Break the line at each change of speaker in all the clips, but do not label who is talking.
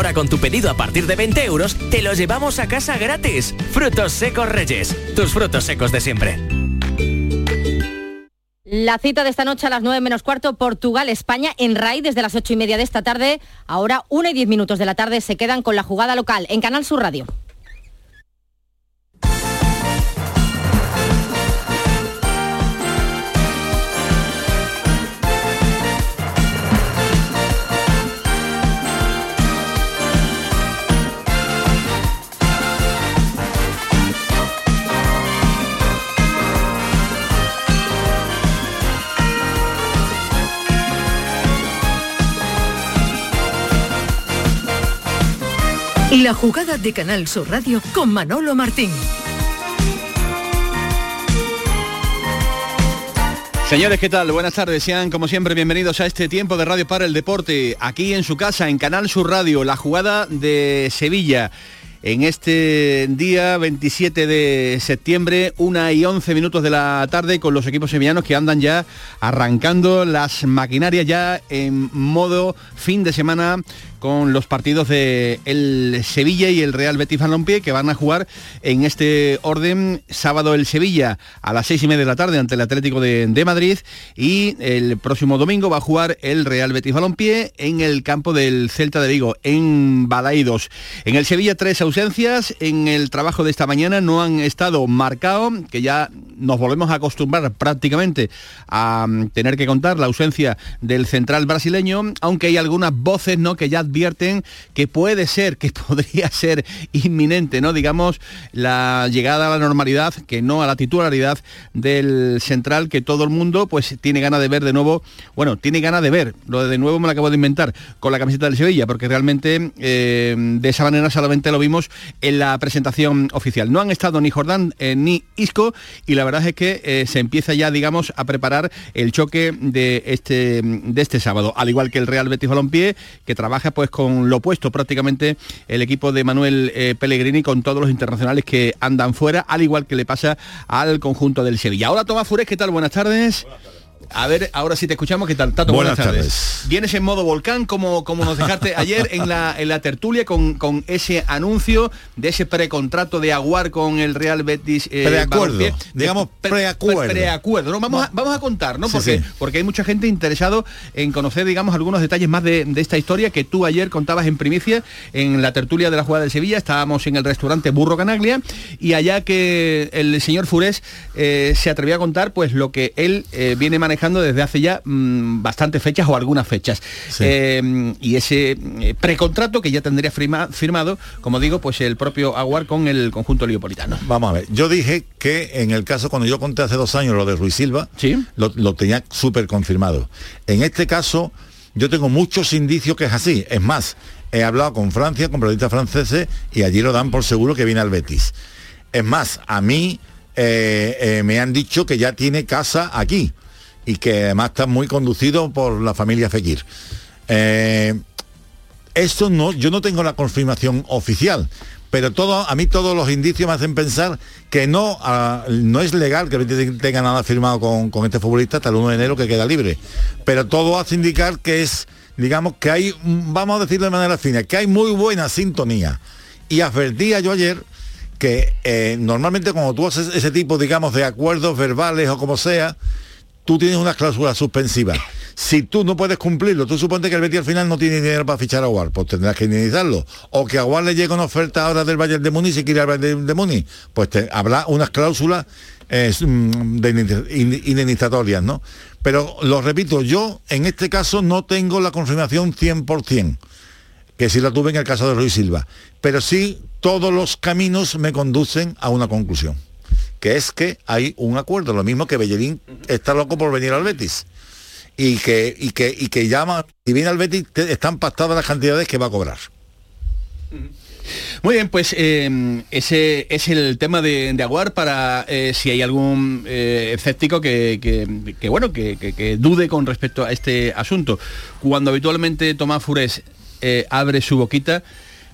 ahora con tu pedido a partir de 20 euros, te lo llevamos a casa gratis. Frutos secos Reyes, tus frutos secos de siempre.
La cita de esta noche a las 9 menos cuarto, Portugal-España en RAI desde las 8 y media de esta tarde. Ahora 1 y 10 minutos de la tarde se quedan con la jugada local en Canal Sur Radio.
La jugada de Canal Sur Radio con Manolo Martín.
Señores, ¿qué tal? Buenas tardes. Sean como siempre bienvenidos a este tiempo de Radio para el Deporte, aquí en su casa, en Canal Sur Radio, la jugada de Sevilla en este día 27 de septiembre, una y 11 minutos de la tarde, con los equipos sevillanos que andan ya arrancando las maquinarias ya en modo fin de semana con los partidos de el Sevilla y el Real Betis Balompié que van a jugar en este orden sábado el Sevilla a las seis y media de la tarde ante el Atlético de, Madrid y el próximo domingo va a jugar el Real Betis Balompié en el campo del Celta de Vigo en Balaídos. En el Sevilla tres ausencias, en el trabajo de esta mañana no han estado marcado, que ya nos volvemos a acostumbrar prácticamente a tener que contar la ausencia del central brasileño, aunque hay algunas voces ¿no? que ya advierten que puede ser, que podría ser inminente, ¿no? Digamos, la llegada a la normalidad, que no a la titularidad del central que todo el mundo pues tiene ganas de ver de nuevo, bueno, tiene ganas de ver, lo de, nuevo me lo acabo de inventar, con la camiseta del Sevilla, porque realmente eh, de esa manera solamente lo vimos en la presentación oficial. No han estado ni Jordán eh, ni Isco y la verdad es que eh, se empieza ya, digamos, a preparar el choque de este, de este sábado, al igual que el Real Betis Balompié, que trabaja pues con lo opuesto prácticamente el equipo de Manuel eh, Pellegrini con todos los internacionales que andan fuera, al igual que le pasa al conjunto del Sevilla. Ahora Tomás Fures, ¿qué tal? Buenas tardes. A ver, ahora sí te escuchamos, ¿qué tal? Tato, buenas, tardes. Vienes en modo volcán, como, como nos dejaste ayer en la, en la tertulia con, con ese anuncio de ese precontrato de Aguar con el Real Betis.
Eh, preacuerdo, digamos preacuerdo.
preacuerdo, ¿no? Vamos, a, vamos a contar, ¿no? Porque, porque hay mucha gente interesado en conocer, digamos, algunos detalles más de, esta historia que tú ayer contabas en primicia en la tertulia de la jugada de Sevilla. Estábamos en el restaurante Burro Canaglia y allá que el señor Furés eh, se atrevió a contar pues lo que él eh, viene manejando desde hace ya mm, bastantes fechas o algunas fechas. Eh, y ese eh, precontrato que ya tendría firmado, como digo, pues el propio Aguar con el conjunto leopolitano.
Vamos a ver, yo dije que en el caso, cuando yo conté hace dos años lo de Ruiz Silva,
¿Sí?
lo, tenía súper confirmado. En este caso, yo tengo muchos indicios que es así. Es más, he hablado con Francia, con periodistas franceses, y allí lo dan por seguro que viene al Betis. Es más, a mí eh, me han dicho que ya tiene casa aquí y que además está muy conducido por la familia Fekir. Eh, esto no, yo no tengo la confirmación oficial, pero todo, a mí todos los indicios me hacen pensar que no, no es legal que tenga nada firmado con, con, este futbolista hasta el 1 de enero que queda libre. Pero todo hace indicar que es, digamos, que hay, vamos a decirlo de manera fina, que hay muy buena sintonía. Y advertía yo ayer que eh, normalmente cuando tú haces ese tipo, digamos, de acuerdos verbales o como sea, tú tienes una cláusula suspensiva. Si tú no puedes cumplirlo, tú supones que el Betis al final no tiene dinero para fichar a Aguar, pues tendrás que indemnizarlo. O que a Aguar le llegue una oferta ahora del Bayern de Múnich y quiere al Bayern de Múnich, pues habrá unas cláusulas eh, indemnizatorias, ¿no? Pero lo repito, yo en este caso no tengo la confirmación 100%, que sí la tuve en el caso de Ruiz Silva, pero sí todos los caminos me conducen a una conclusión que es que hay un acuerdo, lo mismo que Bellerín está loco por venir al Betis. Y que, y que, y que llama, y viene al Betis, están pactadas las cantidades que va a cobrar.
Muy bien, pues eh, ese es el tema de, Aguar para eh, si hay algún eh, escéptico que, bueno, que, dude con respecto a este asunto. Cuando habitualmente Tomás Fures abre su boquita,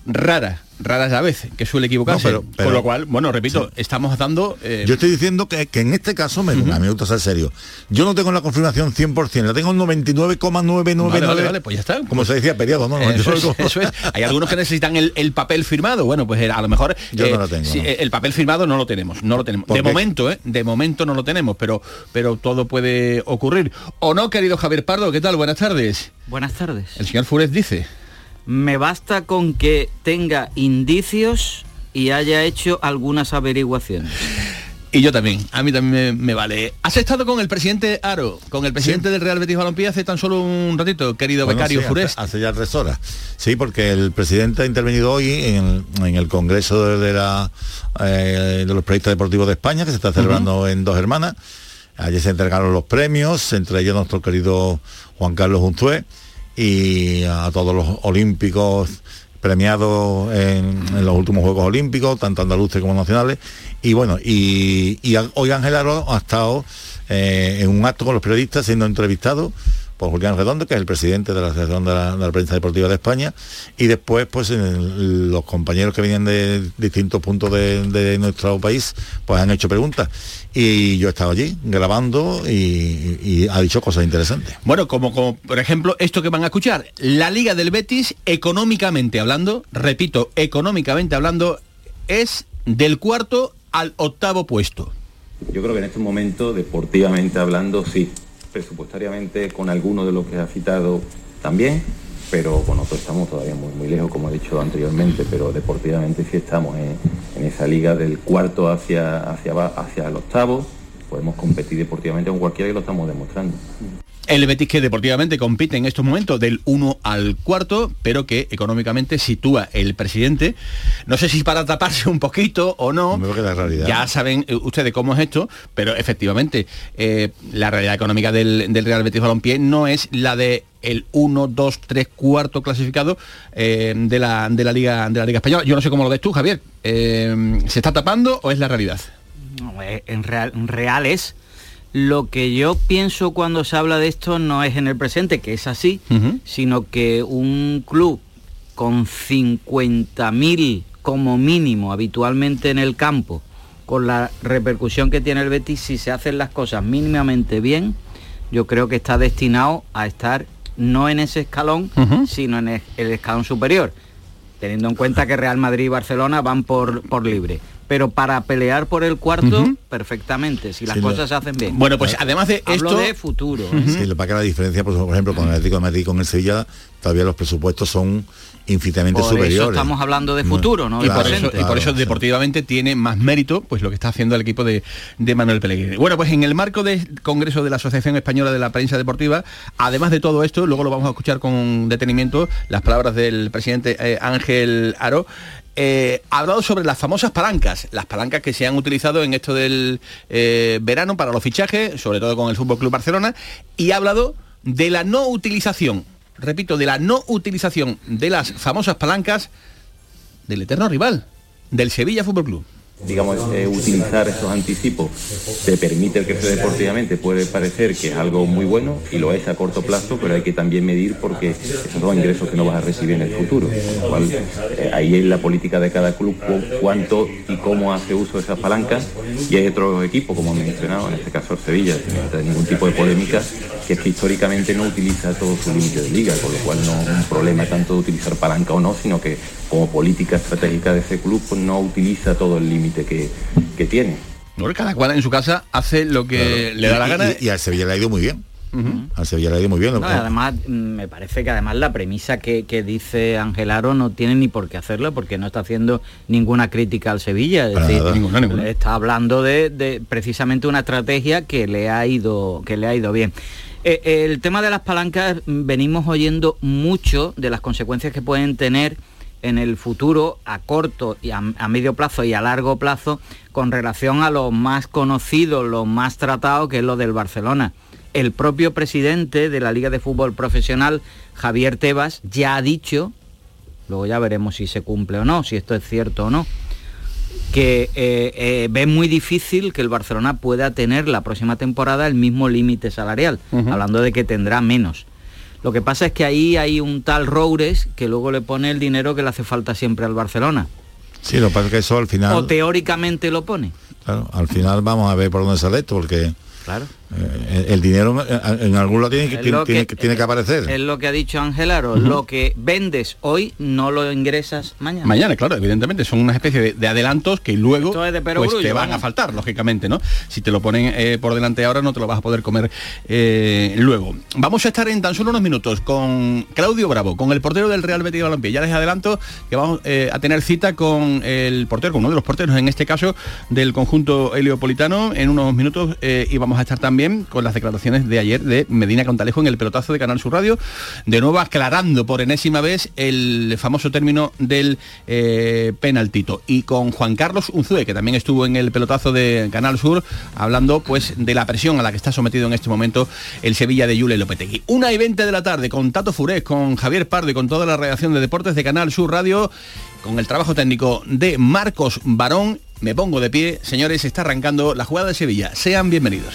raras, raras a veces, que suele equivocarse.
No, pero- pero-
Con lo cual, bueno, repito, estamos dando... eh,
Yo estoy diciendo que, que en este caso, me, a mí me gusta ser serio, yo no tengo la confirmación 100%, la tengo en 99,999.
Vale, vale, vale, pues ya está.
Como se decía, periodo, ¿no? no,
Eso es,
digo-
eso es. Hay algunos que necesitan el, el papel firmado. Bueno, pues eh, a lo mejor
Yo no lo tengo, no.
eh, el papel firmado no lo tenemos, no lo tenemos.
¿Por
De
qué?
momento, ¿eh? De momento no lo tenemos, pero pero todo puede ocurrir. ¿O no, querido Javier Pardo? ¿Qué tal? Buenas tardes.
Buenas tardes.
El señor Fures dice.
Me basta con que tenga indicios y haya hecho algunas averiguaciones.
Y yo también, a mí también me, me vale. ¿Has estado con el presidente Aro, con el presidente del Real Betis Balompié hace tan solo un ratito, querido
Bueno,
becario
sí, hace, hace ya tres horas. Sí, porque el presidente ha intervenido hoy en, en el Congreso de, de la, eh, de los Proyectos Deportivos de España, que se está celebrando en Dos Hermanas. Ayer se entregaron los premios, entre ellos nuestro querido Juan Carlos Juntué y a todos los olímpicos premiados en, los últimos Juegos Olímpicos, tanto andaluces como nacionales. Y bueno, y, hoy Ángel Aro ha estado eh, en un acto con los periodistas siendo entrevistado por Julián Redondo, que es el presidente de la Asociación de la, de la Prensa Deportiva de España, y después pues en- los compañeros que venían de distintos puntos de, de nuestro país pues han hecho preguntas. Y yo he estado allí grabando y, y ha dicho cosas interesantes.
Bueno, como, como por ejemplo esto que van a escuchar, la Liga del Betis, económicamente hablando, repito, económicamente hablando, es del cuarto al octavo puesto.
Yo creo que en este momento, deportivamente hablando, sí. Presupuestariamente, con algunos de los que ha citado también, pero con otros estamos todavía muy, muy lejos, como he dicho anteriormente, pero deportivamente sí estamos en, en esa liga del cuarto hacia, hacia, hacia el octavo. Podemos competir deportivamente con cualquiera y lo estamos demostrando.
El Betis que deportivamente compite en estos momentos del 1 al cuarto, pero que económicamente sitúa el presidente. No sé si para taparse un poquito o no.
La.
Ya saben eh, ustedes cómo es esto, pero efectivamente eh, la realidad económica del, del Real Betis Balompié no es la de el 1, 2, 3, cuarto clasificado eh, de, la, de, la Liga, de la Liga Española. Yo no sé cómo lo ves tú, Javier. Eh, ¿Se está tapando o es la realidad?
No, en real, en real es lo que yo pienso cuando se habla de esto no es en el presente, que es así, sino que un club con 50.000 como mínimo habitualmente en el campo, con la repercusión que tiene el Betis, si se hacen las cosas mínimamente bien, yo creo que está destinado a estar no en ese escalón, sino en el, el escalón superior, teniendo en cuenta que Real Madrid y Barcelona van por, por libre. Pero para pelear por el cuarto, perfectamente, si las
Sí, lo-
cosas se hacen bien.
Bueno, pues además de
Hablo
esto...
de futuro. ¿eh?
Sí, lo que pasa que la diferencia, por por ejemplo, con el Atlético de Madrid y con el Sevilla, todavía los presupuestos son infinitamente
Por eso
superiores.
estamos hablando de futuro, ¿no?
y por eso, y por
Claro,
eso
sí.
deportivamente tiene más mérito pues lo que está haciendo el equipo de, de Manuel Pellegrini. Bueno, pues en el marco del Congreso de la Asociación Española de la Prensa Deportiva, además de todo esto, luego lo vamos a escuchar con detenimiento, las palabras del presidente eh, Ángel Aro, eh, ha hablado sobre las famosas palancas, las palancas que se han utilizado en esto del eh, verano para los fichajes, sobre todo con el Fútbol Club Barcelona, y ha hablado de la no utilización, repito, de la no utilización de las famosas palancas del eterno rival, del Sevilla Fútbol Club.
Digamos, eh, utilizar esos anticipos te permite crecer deportivamente, puede parecer que es algo muy bueno y lo es a corto plazo, pero hay que también medir porque esos son ingresos que no vas a recibir en el futuro. Con lo cual, eh, ahí es la política de cada club, cu- cuánto y cómo hace uso de esas palancas. Y hay otros equipos, como he mencionado, en este caso el Sevilla, sin ningún tipo de polémica, que es que históricamente no utiliza todo su límite de liga, con lo cual no es un problema tanto de utilizar palanca o no, sino que como política estratégica de ese club pues no utiliza todo el límite que, que tiene.
Bueno, Cada cual en su casa hace lo que le da la gana.
Y, y al Sevilla le ha ido muy bien. Al Sevilla le ha ido muy bien.
No, además, mm, me parece que además la premisa que, que dice Ángel Aro no tiene ni por qué hacerla porque no está haciendo ninguna crítica al Sevilla. Es decir,
nada.
Ninguna, ninguna.
está hablando de, de precisamente una estrategia que le ha ido, que le ha ido bien. Eh, el tema de las palancas, venimos oyendo mucho de las consecuencias que pueden tener en el futuro a corto y a, a medio plazo y a largo plazo con relación a lo más conocido, lo más tratado, que es lo del Barcelona. El propio presidente de la Liga de Fútbol Profesional, Javier Tebas, ya ha dicho, luego ya veremos si se cumple o no, si esto es cierto o no, que eh, eh, ve muy difícil que el Barcelona pueda tener la próxima temporada el mismo límite salarial, hablando de que tendrá menos. Lo que pasa es que ahí hay un tal Roures que luego le pone el dinero que le hace falta siempre al Barcelona.
Sí, lo que pasa es que eso al final...
O teóricamente lo pone.
Claro, al final vamos a ver por dónde sale esto, porque
Claro.
Eh, el dinero eh, en algún lado tiene que, tiene, que- tiene que aparecer.
Es lo que ha dicho Ángel Aro. Lo que vendes hoy no lo ingresas mañana.
Mañana, claro, evidentemente, son una especie de, de adelantos que luego
es de
pues, te van a faltar, lógicamente, ¿no? Si te lo ponen eh, por delante ahora no te lo vas a poder comer eh, luego. Vamos a estar en tan solo unos minutos con Claudio Bravo, con el portero del Real Betis Balompié. Ya les adelanto que vamos eh, a tener cita con el portero, con uno de los porteros, en este caso del conjunto heliopolitano, en unos minutos eh, y vamos a estar también con las declaraciones de ayer de Medina Cantalejo en el pelotazo de Canal Sur Radio, de nuevo aclarando por enésima vez el famoso término del eh, penaltito. Y con Juan Carlos Unzue, que también estuvo en el pelotazo de Canal Sur, hablando pues de la presión a la que está sometido en este momento el Sevilla de Yule Lopetegui. Una y 20 de la tarde con Tato Furés, con Javier Pardo y con toda la redacción de deportes de Canal Sur Radio, con el trabajo técnico de Marcos Barón. Me pongo de pie, señores, está arrancando la jugada de Sevilla. Sean bienvenidos.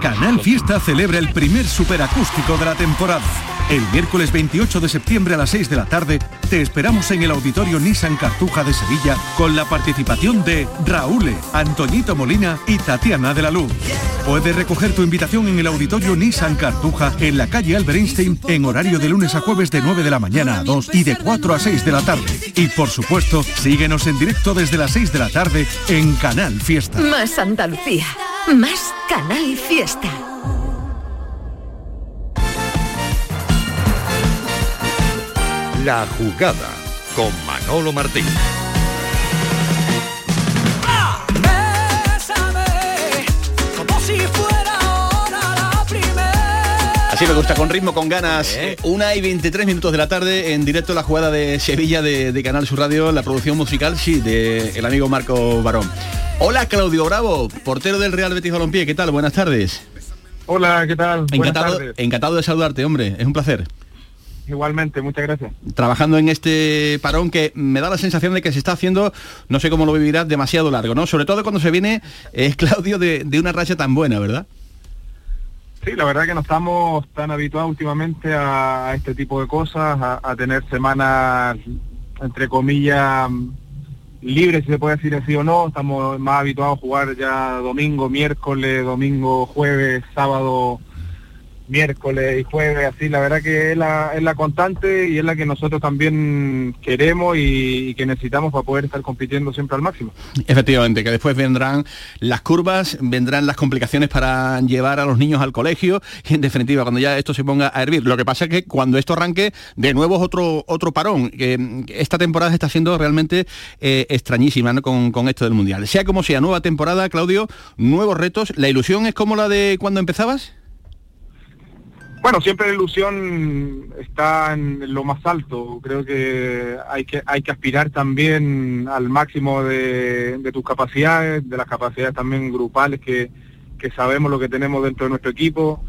Canal Fiesta celebra el primer superacústico de la temporada. El miércoles 28 de septiembre a las 6 de la tarde te esperamos en el Auditorio Nissan Cartuja de Sevilla con la participación de Raúl, Antoñito Molina y Tatiana de la Luz. Puedes recoger tu invitación en el Auditorio Nissan Cartuja en la calle Albert Einstein en horario de lunes a jueves de 9 de la mañana a 2 y de 4 a 6 de la tarde. Y por supuesto, síguenos en directo desde las 6 de la tarde en Canal Fiesta.
Más Andalucía. Más Canal Fiesta.
La jugada con Manolo Martín.
Así me gusta, con ritmo, con ganas. Eh, Una y 23 minutos de la tarde, en directo la jugada de Sevilla de, de Canal Sur Radio, la producción musical, sí, de el amigo Marco Barón. Hola Claudio Bravo, portero del Real Betis Balompié, ¿qué tal? Buenas tardes.
Hola, ¿qué tal?
Encantado, de saludarte, hombre, es un placer.
Igualmente, muchas gracias.
Trabajando en este parón que me da la sensación de que se está haciendo, no sé cómo lo vivirás, demasiado largo, ¿no? Sobre todo cuando se viene, eh, Claudio, de, de una racha tan buena, ¿verdad?
Sí, la verdad que no estamos tan habituados últimamente a, a este tipo de cosas, a, a tener semanas, entre comillas, libres, si se puede decir así o no. Estamos más habituados a jugar ya domingo, miércoles, domingo, jueves, sábado, miércoles y jueves, así. La verdad que es la, es la constante y es la que nosotros también queremos y, que necesitamos para poder estar compitiendo siempre al máximo.
Efectivamente, que después vendrán las curvas, vendrán las complicaciones para llevar a los niños al colegio y en definitiva cuando ya esto se ponga a hervir. Lo que pasa es que cuando esto arranque, de nuevo es otro, otro parón. Que esta temporada está siendo realmente eh, extrañísima ¿no? con, con esto del Mundial. Sea como sea, nueva temporada, Claudio, nuevos retos. ¿La ilusión es como la de cuando empezabas?
Bueno, siempre la ilusión está en lo más alto. Creo que hay que hay que aspirar también al máximo de, tus capacidades, de las capacidades también grupales que, que sabemos lo que tenemos dentro de nuestro equipo.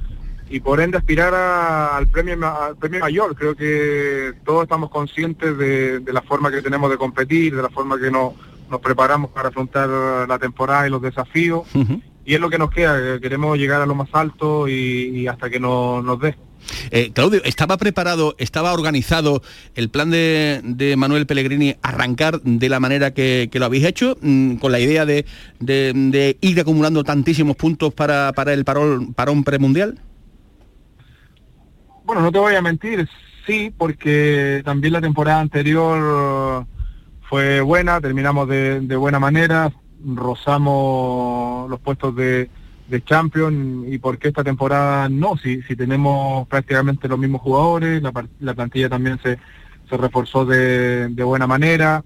y por ende aspirar al premio al premio mayor. Creo que todos estamos conscientes de la forma que tenemos de competir, de la forma que nos, nos preparamos para afrontar la temporada y los desafíos. Y es lo que nos queda, que queremos llegar a lo más alto y, y hasta que no- nos dé.
Eh, Claudio, ¿estaba preparado, estaba organizado el plan de, de Manuel Pellegrini arrancar de la manera que, que lo habéis hecho, mm, con la idea de, de- de ir acumulando tantísimos puntos para, para el parón, parón premundial?
Bueno, no te voy a mentir, sí, porque también la temporada anterior fue buena, terminamos de, de buena manera, rozamos los puestos de, de Champions y porque esta temporada no, si, si tenemos prácticamente los mismos jugadores, la, la plantilla también se, se reforzó de, de buena manera,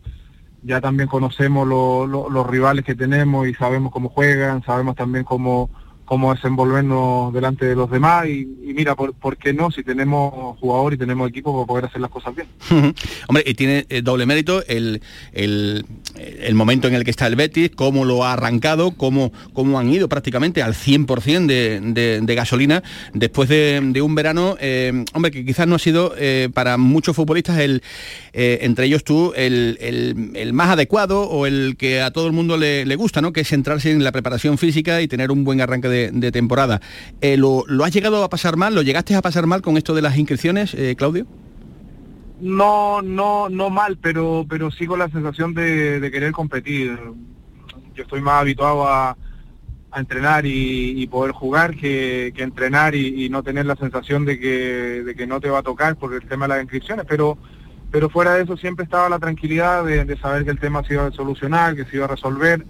ya también conocemos lo- los rivales que tenemos y sabemos cómo juegan, sabemos también cómo, cómo desenvolvernos delante de los demás y, mira, por, ¿por qué no? Si tenemos jugador y tenemos equipo para poder hacer las cosas bien.
Hombre, y tiene eh, doble mérito el, el- momento en el que está el Betis, cómo lo ha arrancado, cómo, cómo han ido prácticamente al 100% de, de- de gasolina después de, un verano, eh, hombre, que quizás no ha sido eh, para muchos futbolistas, el, entre ellos tú, el, el- el más adecuado o el que a todo el mundo le, le gusta, ¿no? que es centrarse en la preparación física y tener un buen arranque de, de temporada. Eh, ¿lo, lo has llegado a pasar mal? ¿Lo llegaste a pasar mal con esto de las inscripciones, eh, Claudio?
No, no, no mal, pero, pero sí con la sensación de, querer competir. Yo estoy más habituado a, entrenar y, y poder jugar que, que entrenar y, y no tener la sensación de que, de que no te va a tocar por el tema de las inscripciones, pero pero fuera de eso siempre estaba la tranquilidad de, de saber que el tema se iba a solucionar, que se iba a resolver,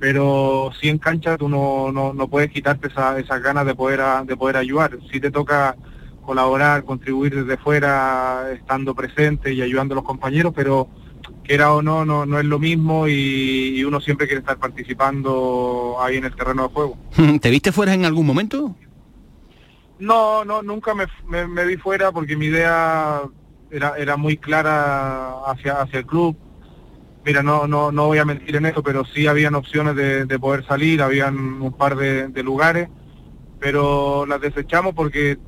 pero si en cancha tú no, no, no puedes quitarte esa- esas ganas de poder, a- de poder ayudar. Si te toca colaborar, contribuir desde fuera, estando presente y ayudando a los compañeros, pero quiera o no, no, no es lo mismo y, y uno siempre quiere estar participando ahí en el terreno de juego.
¿Te viste fuera en algún momento?
No, no, nunca me, me- me vi fuera porque mi idea era, era muy clara hacia, hacia el club. Mira, no, no, no voy a mentir en eso, pero sí habían opciones de, de poder salir, habían un par de, de lugares, pero las desechamos porque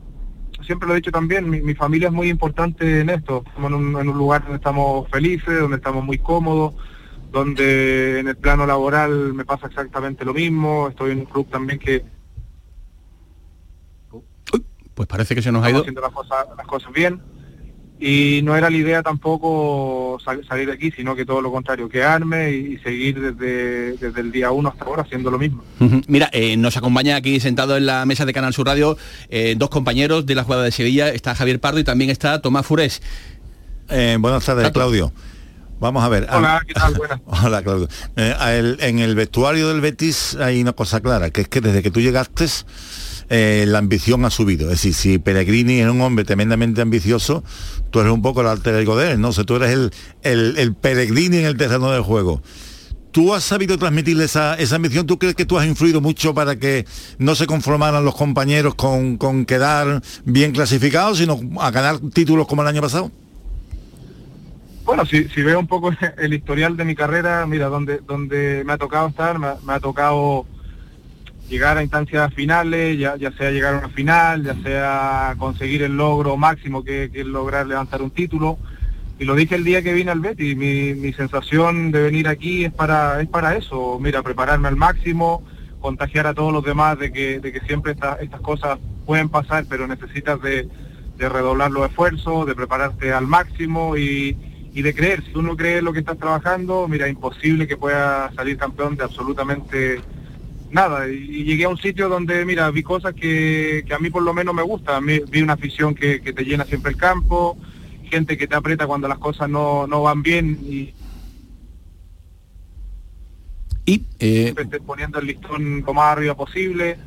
siempre lo he dicho también, mi, mi familia es muy importante en esto. Estamos en un, en un lugar donde estamos felices, donde estamos muy cómodos, donde en el plano laboral me pasa exactamente lo mismo. Estoy en un club también que
Pues parece que se nos ha ido.
haciendo las cosas, las cosas bien. Y no era la idea tampoco sal- salir de aquí, sino que todo lo contrario, quedarme y, y seguir desde, desde el día uno hasta ahora haciendo lo mismo.
Mira, eh, nos acompaña aquí sentado en la mesa de Canal Sur Radio eh, dos compañeros de la jugada de Sevilla. Está Javier Pardo y también está Tomás Furés.
Eh, buenas tardes, Claudio. Vamos a ver.
Hola, ¿qué tal? Buenas.
Hola, Claudio. Eh, el- en el vestuario del Betis hay una cosa clara, que es que desde que tú llegaste, eh, la ambición ha subido. Es decir, si Pellegrini es un hombre tremendamente ambicioso, tú eres un poco el alter ego de él, ¿no? O sea, tú eres el, el, Pellegrini en el terreno del juego. ¿Tú has sabido transmitirle esa, esa ambición? ¿Tú crees que tú has influido mucho para que no se conformaran los compañeros con, con quedar bien clasificados, sino a ganar títulos como el año pasado?
Bueno, si, si veo un poco el historial de mi carrera, mira, donde, donde me ha tocado estar, me ha tocado llegar a instancias finales, ya, sea llegar a una final, ya sea conseguir el logro máximo que, es lograr levantar un título. Y lo dije el día que vine al Betis, mi, sensación de venir aquí es para, es para eso, mira, prepararme al máximo, contagiar a todos los demás de que, siempre esta- estas cosas pueden pasar, pero necesitas de, redoblar los esfuerzos, de prepararte al máximo y, y de creer. Si uno cree en lo que estás trabajando, mira, imposible que pueda salir campeón de absolutamente nada. Y, llegué a un sitio donde, mira, vi cosas que, que a mí por lo menos me gustan. Mi- Vi una afición que, que te llena siempre el campo, gente que te aprieta cuando las cosas no, no van bien y
Y eh,
poniendo el listón lo más arriba posible,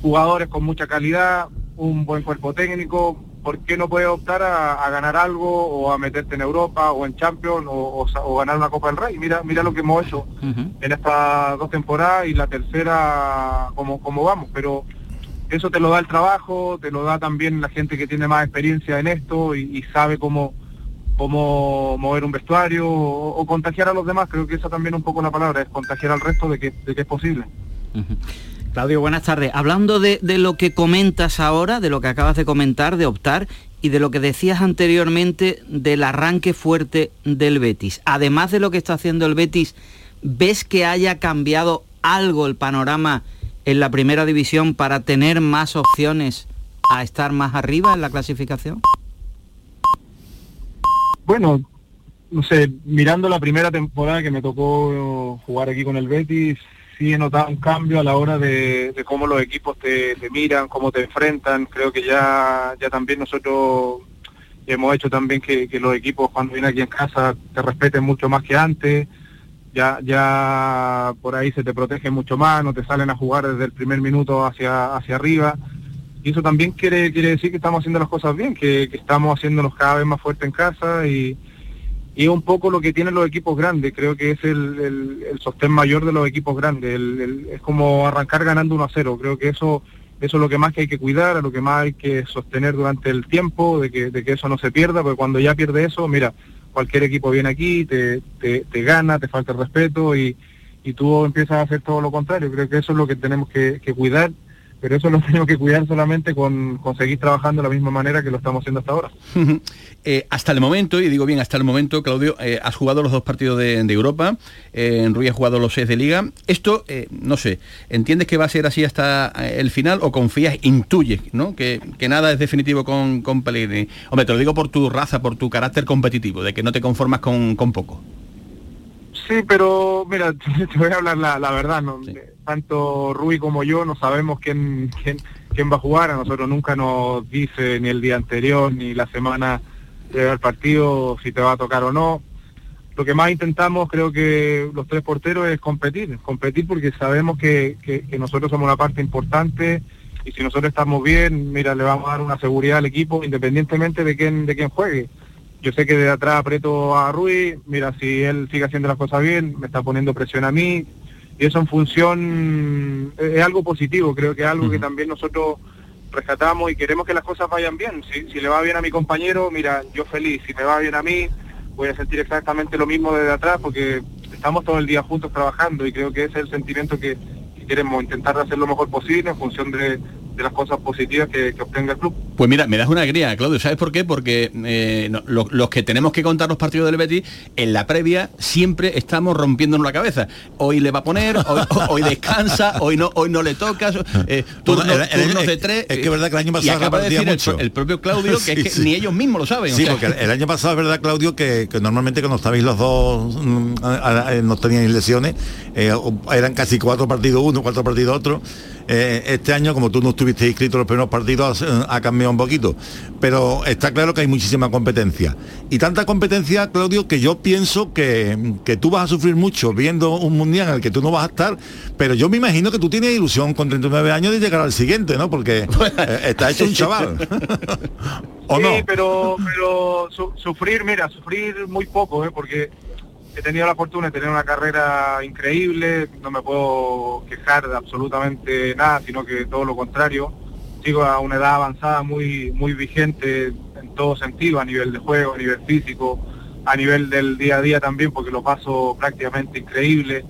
jugadores con mucha calidad, un buen cuerpo técnico, ¿por qué no puedes optar a, a ganar algo o a meterte en Europa o en Champions o, o sa- o ganar una Copa del Rey? Mira, mira lo que hemos hecho en estas dos temporadas y la tercera como, como vamos, pero eso te lo da el trabajo, te lo da también la gente que tiene más experiencia en esto y, y sabe cómo cómo mover un vestuario o, o contagiar a los demás, creo que esa también es un poco la palabra, es contagiar al resto de que, de que es posible.
Claudio, buenas tardes. Hablando de, de lo que comentas ahora, de lo que acabas de comentar, de optar, y de lo que decías anteriormente del arranque fuerte del Betis. Además de lo que está haciendo el Betis, ¿ves que haya cambiado algo el panorama en la primera división para tener más opciones a estar más arriba en la clasificación?
Bueno, no sé, mirando la primera temporada que me tocó jugar aquí con el Betis, sí he notado un cambio a la hora de, de cómo los equipos te, te miran, cómo te enfrentan. Creo que ya, ya también nosotros hemos hecho también que, que los equipos cuando vienen aquí en casa te respeten mucho más que antes. Ya, ya por ahí se te protege mucho más, no te salen a jugar desde el primer minuto hacia, hacia arriba. Y eso también quiere, quiere decir que estamos haciendo las cosas bien, que, que estamos haciéndonos cada vez más fuertes en casa y, y un poco lo que tienen los equipos grandes, creo que es el, el, sostén mayor de los equipos grandes, es como arrancar ganando 1 a 0, creo que eso, eso es lo que más que hay que cuidar, lo que más hay que sostener durante el tiempo, de que, de que eso no se pierda, porque cuando ya pierde eso, mira, cualquier equipo viene aquí, te, te, te gana, te falta el respeto y, y tú empiezas a hacer todo lo contrario, creo que eso es lo que tenemos que cuidar, pero eso lo tenemos que cuidar solamente con, seguir trabajando de la misma manera que lo estamos haciendo hasta ahora.
Eh, hasta el momento, y digo bien hasta el momento, Claudio, eh, has jugado los dos partidos de, Europa, eh, en Rui ha jugado los seis de Liga. Esto, no sé, ¿entiendes que va a ser así hasta el final o confías, intuyes, ¿no? Que, que nada es definitivo con, con Pellegrini? Hombre, te lo digo por tu raza, por tu carácter competitivo, de que no te conformas con, con poco.
Sí, pero mira, te voy a hablar la, la verdad, ¿no? tanto Rui como yo no sabemos quién, quién, quién va a jugar, a nosotros nunca nos dice ni el día anterior ni la semana del partido si te va a tocar o no. Lo que más intentamos, creo que los tres porteros, es competir, competir porque sabemos que, que- que nosotros somos una parte importante y si nosotros estamos bien, mira, le vamos a dar una seguridad al equipo independientemente de quién, de quién juegue. Yo sé que de atrás aprieto a Rui, mira, si él sigue haciendo las cosas bien, me está poniendo presión a mí, y eso en función es algo positivo, creo que es algo que también nosotros rescatamos y queremos que las cosas vayan bien. Si, si le va bien a mi compañero, mira, yo feliz, si me va bien a mí, voy a sentir exactamente lo mismo desde atrás porque estamos todo el día juntos trabajando y creo que ese es el sentimiento que, que queremos intentar hacer lo mejor posible en función de, de las cosas positivas que, que obtenga el club.
Pues mira, me das una alegría, Claudio. ¿Sabes por qué? Porque eh, no- lo- los que tenemos que contar los partidos del Betis, en la previa siempre estamos rompiéndonos la cabeza. Hoy le va a poner, hoy, hoy descansa, hoy no, hoy no le toca, eh, turnos,
Bueno, el- el-
turnos de
es-
tres.
es que es verdad que el año pasado
de
repartía
el,
mucho.
el propio Claudio que, es que
sí.
ni ellos mismos lo saben. o
Sí,
sea
porque
que-
el año pasado es verdad, Claudio, que, que normalmente cuando estabais los dos mm, a- a- no teníais lesiones, eh, eran casi cuatro partidos uno, cuatro partidos otro. Eh, este año, como tú no estuviste inscrito en los primeros partidos, ha cambiado un poquito. Pero está claro que hay muchísima competencia. Y tanta competencia, Claudio, que yo pienso que, que tú vas a sufrir mucho viendo un mundial en el que tú no vas a estar, pero yo me imagino que tú tienes ilusión con 39 años de llegar al siguiente, ¿no? Porque eh, está hecho un chaval. ¿O
sí,
no?
pero, pero su- sufrir, mira, sufrir muy poco, ¿eh? porque he tenido la fortuna de tener una carrera increíble, no me puedo quejar de absolutamente nada, sino que todo lo contrario. Sigo a una edad avanzada muy, muy vigente en todo sentido, a nivel de juego, a nivel físico, a nivel del día a día también, porque lo paso prácticamente increíble.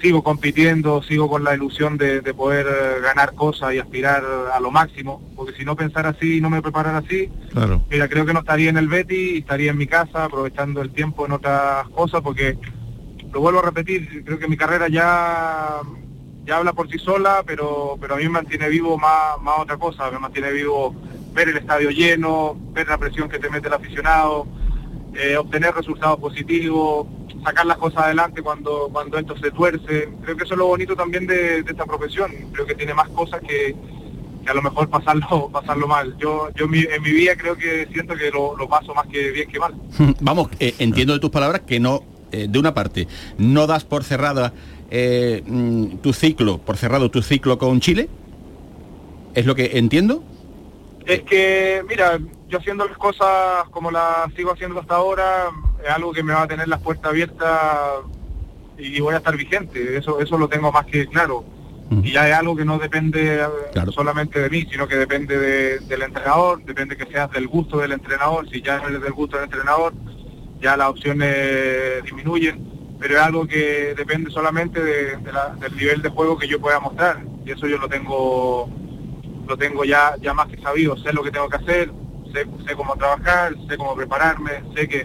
Sigo compitiendo, sigo con la ilusión de, de poder eh, ganar cosas y aspirar a lo máximo, porque si no pensara así y no me preparara así,
Claro.
Mira, creo que no estaría en el Betty, estaría en mi casa aprovechando el tiempo en otras cosas porque lo vuelvo a repetir, creo que mi carrera ya ya habla por sí sola, pero pero a mí me mantiene vivo más, más otra cosa, me mantiene vivo ver el estadio lleno, ver la presión que te mete el aficionado, eh, obtener resultados positivos, sacar las cosas adelante cuando cuando esto se tuerce. Creo que eso es lo bonito también de, esta profesión. Creo que tiene más cosas que, que a lo mejor pasarlo pasarlo mal. Yo yo en mi, vida creo que siento que lo, lo paso más que bien que mal.
Vamos, eh, entiendo de tus palabras que no, eh, de una parte, no das por cerrada eh, mm, tu ciclo, por cerrado tu ciclo con Chile. ¿Es lo que entiendo?
Es que, mira, yo haciendo las cosas como las sigo haciendo hasta ahora, es algo que me va a tener las puertas abiertas y voy a estar vigente. Eso eso lo tengo más que claro. Y ya es algo que no depende solamente de mí, sino que depende de- del entrenador, depende que seas del gusto del entrenador. Si ya no eres del gusto del entrenador, ya las opciones disminuyen. Pero es algo que depende solamente de- de la- del nivel de juego que yo pueda mostrar. Y eso yo lo tengo lo tengo ya, ya más que sabido, sé lo que tengo que hacer, sé, sé cómo trabajar, sé cómo prepararme, sé que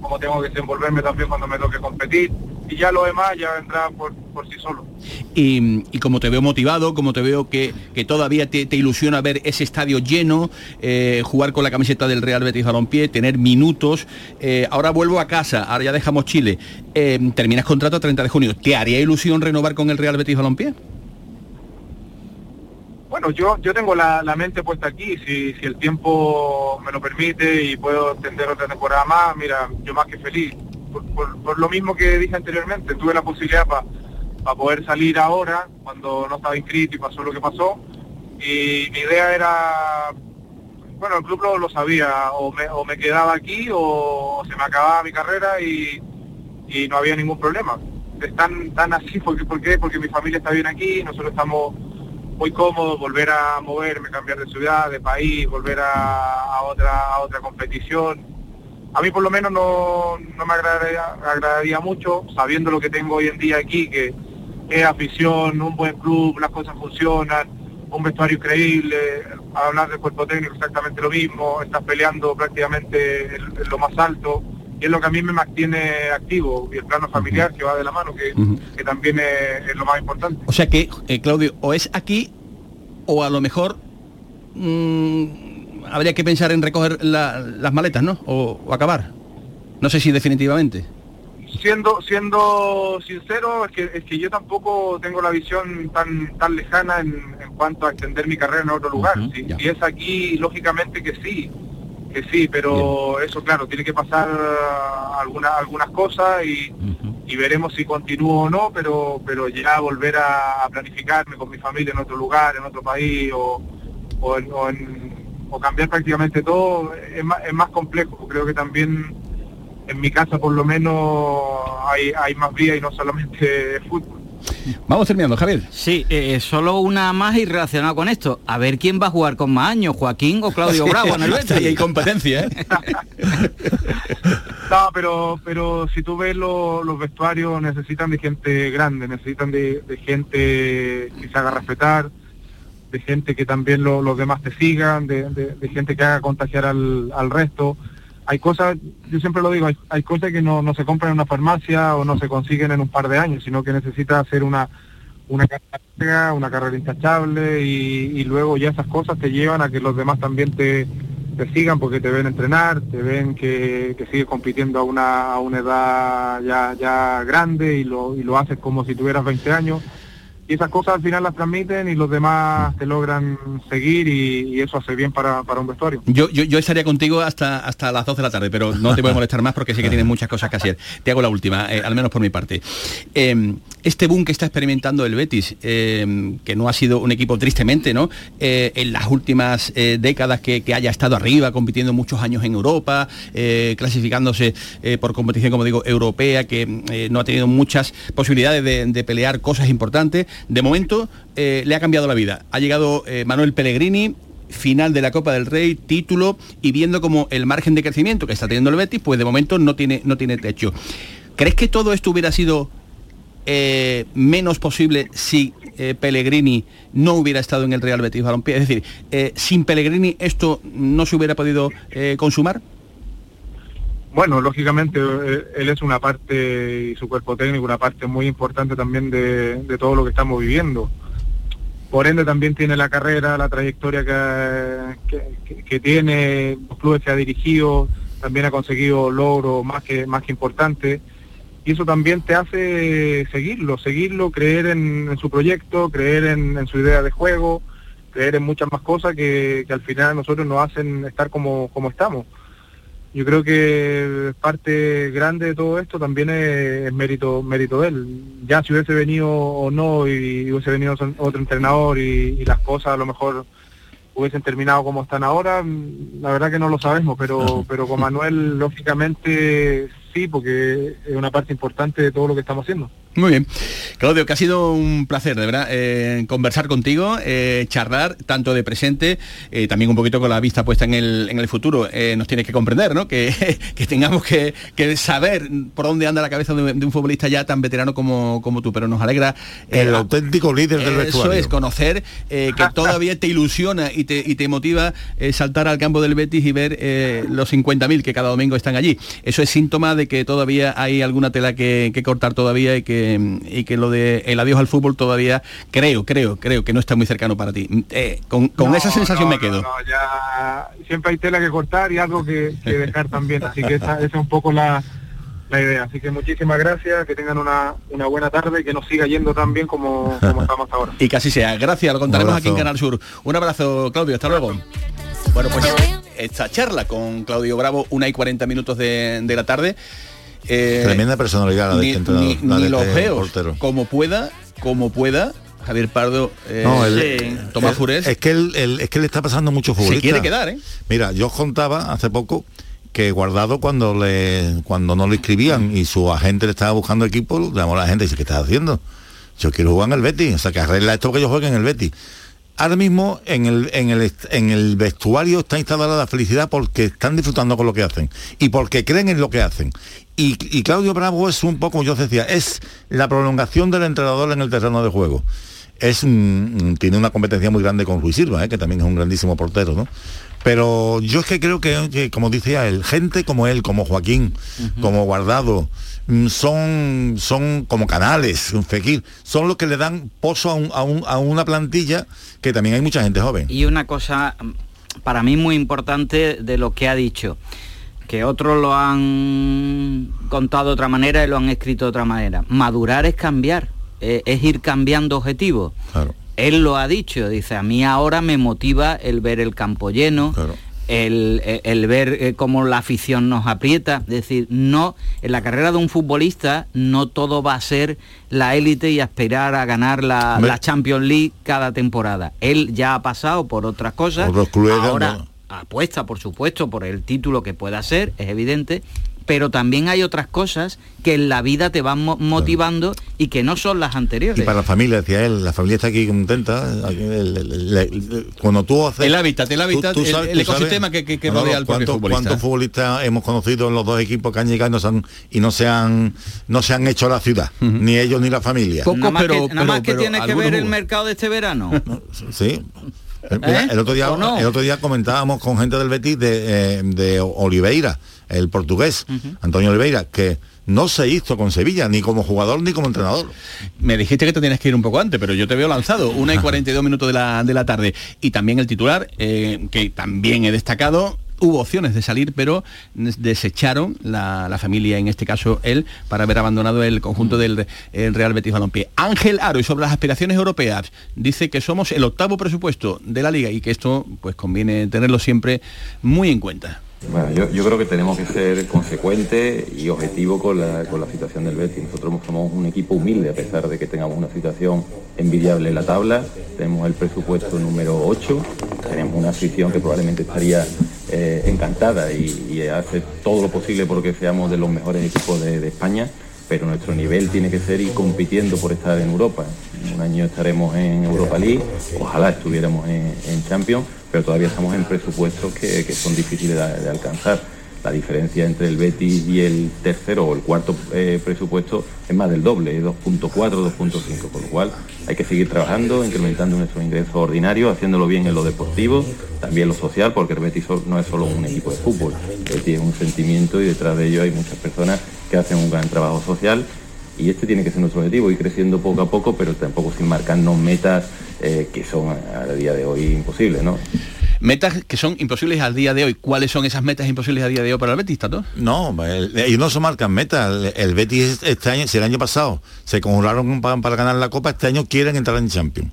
cómo tengo que desenvolverme también cuando me toque competir y ya lo demás ya vendrá por, por sí solo.
Y, y como te veo motivado, como te veo que, que todavía te, te ilusiona ver ese estadio lleno, eh, jugar con la camiseta del Real Betis Balompié, tener minutos. eh, ahora vuelvo a casa, ahora ya dejamos Chile. eh, terminas contrato a 30 de junio. ¿Te haría ilusión renovar con el Real Betis Balompié?
Bueno, yo, yo tengo la, la mente puesta aquí, si, si el tiempo me lo permite y puedo extender otra temporada más, mira, yo más que feliz. Por, lo mismo que dije anteriormente, tuve la posibilidad para poder salir ahora, cuando no estaba inscrito y pasó lo que pasó. Y mi idea era, bueno, el club lo, lo sabía, o me, o me quedaba aquí o se me acababa mi carrera y, no había ningún problema. Es tan, así, porque, ¿por qué? Porque mi familia está bien aquí, nosotros estamos muy cómodos, volver a moverme, cambiar de ciudad, de país, volver a otra, a otra competición. A mí por lo menos no, no me agradaría, agradaría mucho, sabiendo lo que tengo hoy en día aquí, que es afición, un buen club, las cosas funcionan, un vestuario increíble, hablar del cuerpo técnico exactamente lo mismo, estás peleando prácticamente en, en lo más alto, y es lo que a mí me mantiene activo, y el plano familiar que va de la mano, que, que también es, es lo más importante.
O sea que, eh, Claudio, o es aquí o a lo mejor mm, habría que pensar en recoger la- las maletas, ¿no? O, o acabar. No sé si definitivamente.
siendo siendo sincero es que es que yo tampoco tengo la visión tan tan lejana en, en cuanto a extender mi carrera en otro lugar si, si es aquí lógicamente que sí que sí pero eso claro tiene que pasar algunas algunas cosas y, y veremos si continúo o no pero pero ya volver a, a planificarme con mi familia en otro lugar en otro país o o, en- o en- o cambiar prácticamente todo es más, es más complejo creo que también en mi casa por lo menos hay, hay más vida y no solamente fútbol.
Vamos terminando, Javier.
Sí, eh, solo una más y relacionada con esto. A ver quién va a jugar con más años, Joaquín o Claudio Bravo en el Betis.
ahí hay competencia, ¿eh?
No, pero pero si tú ves lo- los vestuarios necesitan de gente grande, necesitan de, de gente que se haga respetar, de gente que también lo- los demás te sigan, de, gente que haga contagiar al, resto. Hay cosas, yo siempre lo digo, hay, cosas que no, se compran en una farmacia o no se consiguen en un par de años, sino que necesita hacer una una carrera, una carrera intachable y, luego ya esas cosas te llevan a que los demás también te, sigan porque te ven entrenar, te ven que, que sigues compitiendo a una, a una edad ya, ya grande y lo, y lo haces como si tuvieras 20 años. Y esas cosas al final las transmiten y los demás te logran seguir y, eso hace bien para, para un vestuario.
Yo, yo, yo estaría contigo hasta, hasta las 12 de la tarde, pero no te voy a molestar más porque sé que tienes muchas cosas que hacer. Te hago la última, eh, al menos por mi parte. Eh, este boom que está experimentando el Betis, eh, que no ha sido un equipo tristemente, ¿no? Eh, en las últimas eh, décadas que, que haya estado arriba, compitiendo muchos años en Europa, clasificándose por competición, como digo, europea, que no ha tenido muchas posibilidades de, de pelear cosas importantes. De momento eh, le ha cambiado la vida. Ha llegado eh, Manuel Pellegrini, final de la Copa del Rey, título y viendo como el margen de crecimiento que está teniendo el Betis, pues de momento no tiene, no tiene techo. ¿Crees que todo esto hubiera sido eh, menos posible si Pellegrini no hubiera estado en el Real Betis Balompié? Es decir, sin Pellegrini esto no se hubiera podido consumar.
Bueno, lógicamente eh, él es una parte y su cuerpo técnico una parte muy importante también de, todo lo que estamos viviendo. Por ende también tiene la carrera, la trayectoria que, que- tiene, los clubes que ha dirigido, también ha conseguido logros más que, más que importantes. Y eso también te hace seguirlo, seguirlo, creer en, su proyecto, creer en, su idea de juego, creer en muchas más cosas que, que al final nosotros nos hacen estar como, como estamos. Yo creo que parte grande de todo esto también es, es mérito mérito de él. Ya si hubiese venido o no y, hubiese venido otro entrenador y, y las cosas a lo mejor hubiesen terminado como están ahora, la verdad que no lo sabemos, pero pero con Manuel lógicamente sí, porque es una parte importante de todo lo que estamos haciendo.
Muy bien. Claudio, que ha sido un placer, de verdad, eh, conversar contigo, eh, charlar tanto de presente, eh, también un poquito con la vista puesta en el, en el futuro. Eh, nos tienes que comprender, ¿no? Que, que tengamos que, que saber por dónde anda la cabeza de, de un futbolista ya tan veterano como, como tú, pero nos alegra...
El auténtico líder del
Eso
vestuario.
es, conocer que todavía te ilusiona y te, y te motiva saltar al campo del Betis y ver los 50.000 que cada domingo están allí. Eso es síntoma de que todavía hay alguna tela que, que cortar todavía y que, y que lo de el adiós al fútbol todavía, creo, creo, creo que no está muy cercano para ti. Eh, con con
No,
esa sensación
no,
me quedo.
no, no, ya siempre hay tela que cortar y algo que, que dejar también, así que esa, esa es un poco la, la idea. Así que muchísimas gracias, que tengan una, una buena tarde y que nos siga yendo tan bien como, como estamos ahora.
Y que así sea. Gracias, lo contaremos aquí en. Canal Sur. Un abrazo, Claudio, hasta luego. Bueno, pues esta charla con Claudio Bravo, una y 40 minutos de, de la tarde. Eh,
Tremenda personalidad la de
ni,
este entrenador,
ni-
la
ni
de
los
este portero.
como pueda, como pueda, Javier Pardo, eh,
No, el-
Tomás
el-
Furés,
Es que él, él- es que le está pasando mucho
se
futbolista.
quiere quedar, ¿eh?
Mira, yo os contaba hace poco que Guardado cuando le cuando no lo inscribían y su agente le estaba buscando equipo, le llamó a la gente y dice, ¿qué estás haciendo? Yo quiero jugar en el Betis, o sea que arregla esto que yo juegue en el Betis. Ahora mismo en el, en el, en el vestuario está instalada la felicidad porque están disfrutando con lo que hacen y porque creen en lo que hacen. Y, y Claudio Bravo es un poco, como yo decía, es la prolongación del entrenador en el terreno de juego. Es un- tiene una competencia muy grande con Luis Silva, ¿eh? que también es un grandísimo portero, ¿no? Pero yo es que creo que, que, como decía él, gente como él, como Joaquín, como Guardado, mm, son, son como canales, un Fekir, son los que le dan pozo a, un- a un- a una plantilla que también hay mucha gente joven.
Y una cosa mm, para mí muy importante de lo que ha dicho, que otros lo han contado de otra manera y lo han escrito de otra manera. Madurar es cambiar, eh, es ir cambiando objetivos. Él lo ha dicho, dice, a mí ahora me motiva el ver el campo lleno, el, el- el ver eh, cómo la afición nos aprieta. Es decir, no, en la carrera de un futbolista no todo va a ser la élite y aspirar a ganar la, la Champions League cada temporada. Él ya ha pasado por otras cosas.
Por los clubes,
ahora
¿no?
apuesta, por supuesto, por el título que pueda ser, es evidente. Pero también hay otras cosas que en la vida te van mo- motivando y que no son las anteriores.
Y para la familia, decía él, la familia está aquí contenta. aquí, el- el- el- el- cuando tú haces...
El hábitat, el hábitat, el- el ecosistema que- que- que
Manolo,
rodea al
¿cuántos-
futbolista?
¿Cuántos futbolistas hemos conocido en los dos equipos que han llegado y no se han, y no se han, no se han hecho a la ciudad? Ni ellos ni la familia.
nada más que, nada más que tiene que ver el mercado de este verano.
Sí. Eh, mira,
¿Eh?
el, otro día, el otro día comentábamos con gente del Betis de, eh, de Oliveira, el portugués, Antonio Oliveira, que no se hizo con Sevilla, ni como jugador ni como entrenador.
Me dijiste que te tienes que ir un poco antes, pero yo te veo lanzado, una y 42 minutos de la, de la tarde. Y también el titular, eh, que también he destacado, hubo opciones de salir, pero desecharon la, la familia, en este caso él, para haber abandonado el conjunto del el Real Betis Balompié. Ángel Aro, y sobre las aspiraciones europeas, dice que somos el octavo presupuesto de la liga y que esto pues conviene tenerlo siempre muy en cuenta.
Bueno, yo, creo que tenemos que ser consecuentes y objetivos con la, con la situación del Betis. Nosotros somos un equipo humilde a pesar de que tengamos una situación envidiable en la tabla. Tenemos el presupuesto número 8, tenemos una afición que probablemente estaría eh, encantada y, hace todo lo posible porque seamos de los mejores equipos de, España, pero nuestro nivel tiene que ser ir compitiendo por estar en Europa. Un año estaremos en Europa League, ojalá estuviéramos en Champions, pero todavía estamos en presupuestos que, son difíciles de, alcanzar. La diferencia entre el Betis y el tercero o el cuarto eh, presupuesto es más del doble, es 2.4, 2.5, con lo cual hay que seguir trabajando, incrementando nuestros ingresos ordinarios, haciéndolo bien en lo deportivo, también lo social, porque el Betis no es solo un equipo de fútbol, el Betis es un sentimiento y detrás de ello hay muchas personas que hacen un gran trabajo social y este tiene que ser nuestro objetivo, ir creciendo poco a poco, pero tampoco sin marcarnos metas eh, que son a, a día de hoy imposibles, ¿no?
Metas que son imposibles al día de hoy. ¿Cuáles son esas metas imposibles a día de hoy para el Betis, Tato?
No, el- ellos no se marcan metas. El, el Betis este año, si el año pasado se conjuraron para, para ganar la Copa, este año quieren entrar en Champions.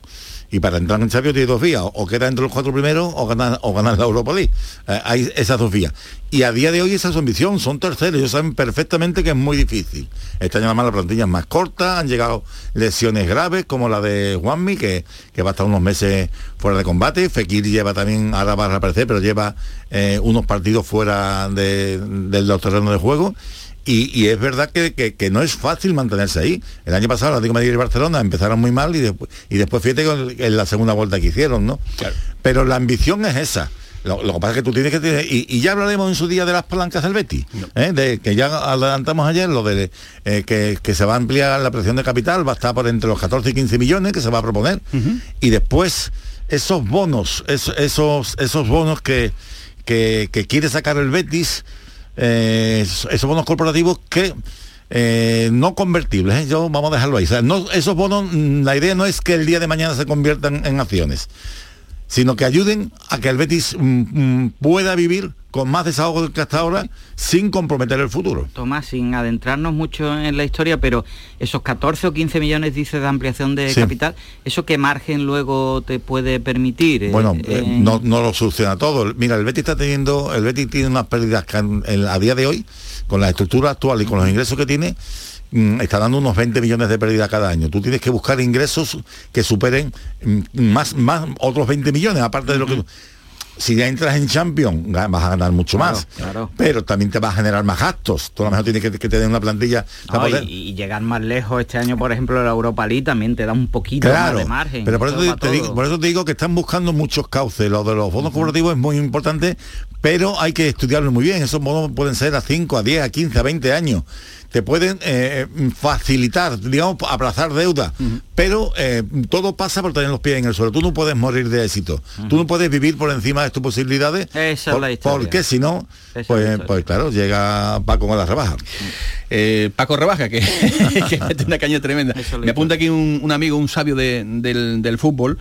Y para entrar en Champions tiene dos vías, o queda entre los cuatro primeros o ganar, o ganar la Europa League. Eh, hay esas dos vías. Y a día de hoy esa es su ambición, son terceros, ellos saben perfectamente que es muy difícil. Este año además la plantilla es más corta, han llegado lesiones graves como la de Juanmi, que, que va a estar unos meses fuera de combate. Fekir lleva también, ahora va a reaparecer, pero lleva eh, unos partidos fuera de, de los terrenos de juego. Y, y es verdad que, que- que no es fácil mantenerse ahí. El año pasado, Atlético Madrid y el Barcelona empezaron muy mal y después, y después fíjate en la segunda vuelta que hicieron, ¿no? Pero la ambición es esa. Lo, lo que pasa es que tú tienes que tener, y, y ya hablaremos en su día de las palancas del Betis, ¿eh? de, que ya adelantamos ayer lo de eh, que, que se va a ampliar la presión de capital, va a estar por entre los 14 y 15 millones que se va a proponer. Y después esos bonos, es- esos, esos bonos que, que, que quiere sacar el Betis, eh, esos bonos corporativos que eh, no convertibles, ¿eh? yo vamos a dejarlo ahí. Esos bonos, mm, la idea no es que el día de mañana se conviertan en acciones, sino que ayuden a que el Betis mm, mm, pueda vivir con más desahogo que hasta ahora sin comprometer el futuro.
Tomás, sin adentrarnos mucho en la historia, pero esos 14 o 15 millones, dice, de ampliación de
Sí.
capital, ¿eso qué margen luego te puede permitir? eh,
Bueno, eh, no, no lo soluciona todo. Mira, el Betis está teniendo, el Betis tiene unas pérdidas que en- en- a día de hoy, con la estructura actual y con los ingresos que tiene, está dando unos 20 millones de pérdidas cada año. Tú tienes que buscar ingresos que superen mm, más, más otros 20 millones, aparte de lo que... Si ya entras en Champions, vas a ganar mucho
Claro,
más.
claro.
Pero también te va a generar más gastos. Tú a lo mejor tienes que, que tener una plantilla.
No, y, llegar más lejos este año, por ejemplo, la Europa League también te da un poquito
Claro,
más de margen.
pero por eso, te, te digo,
todo.
por eso te digo que están buscando muchos cauces. Lo de los bonos corporativos es muy importante, pero hay que estudiarlo muy bien. Esos bonos pueden ser a 5, a 10, a 15, a 20 años. Te pueden eh, facilitar, digamos, aplazar deuda. Pero eh, todo pasa por tener los pies en el suelo. Tú no puedes morir de éxito. Tú no puedes vivir por encima de tus posibilidades.
Esa es
por-
la historia.
porque si no, pues, pues claro, llega Paco con la rebaja.
Eh, Paco Rebaja, que, que mete una caña tremenda. Me apunta aquí un, un amigo, un sabio de- del, del fútbol,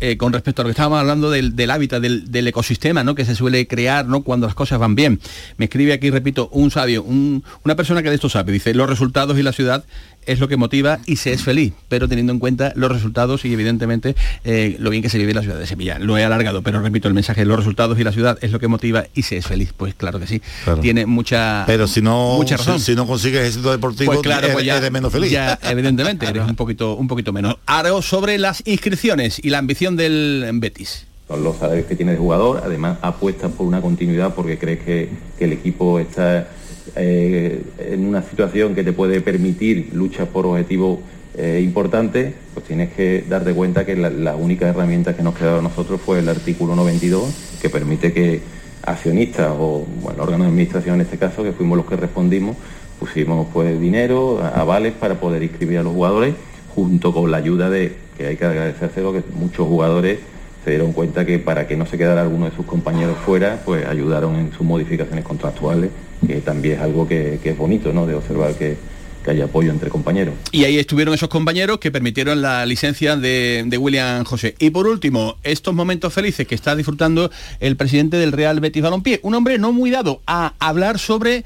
eh, con respecto a lo que estábamos hablando del, del hábitat, del, del ecosistema, ¿no? Que se suele crear, ¿no? Cuando las cosas van bien. Me escribe aquí, repito, un sabio, un- una persona que de esto sabe. Dice, los resultados y la ciudad es lo que motiva y se es feliz, pero teniendo en cuenta los resultados y evidentemente eh, lo bien que se vive en la ciudad de Sevilla. Lo he alargado, pero repito el mensaje, los resultados y la ciudad es lo que motiva y se es feliz. Pues claro que sí.
Claro.
Tiene mucha,
Pero si no,
mucha razón.
si, si no consigues éxito deportivo,
Pues claro,
eres,
pues ya,
eres menos feliz.
ya, evidentemente, eres un poquito, un poquito menos. Ahora sobre las inscripciones y la ambición del Betis.
Son los salarios que tiene de jugador, además apuesta por una continuidad porque crees que, que el equipo está eh, en una situación que te puede permitir luchas por objetivos eh, importantes, pues tienes que darte cuenta que la, la única herramienta que nos quedaba a nosotros fue el artículo 92, que permite que accionistas o bueno, órganos de administración en este caso, que fuimos los que respondimos, pusimos pues dinero, avales para poder inscribir a los jugadores, junto con la ayuda de, que hay que agradecérselo, que muchos jugadores se dieron cuenta que para que no se quedara alguno de sus compañeros fuera, pues ayudaron en sus modificaciones contractuales, que también es algo que, que es bonito, ¿no? De observar que, que hay apoyo entre compañeros.
Y ahí estuvieron esos compañeros que permitieron la licencia de, de William José. Y por último, estos momentos felices que está disfrutando el presidente del Real Betis Balompié, un hombre no muy dado a hablar sobre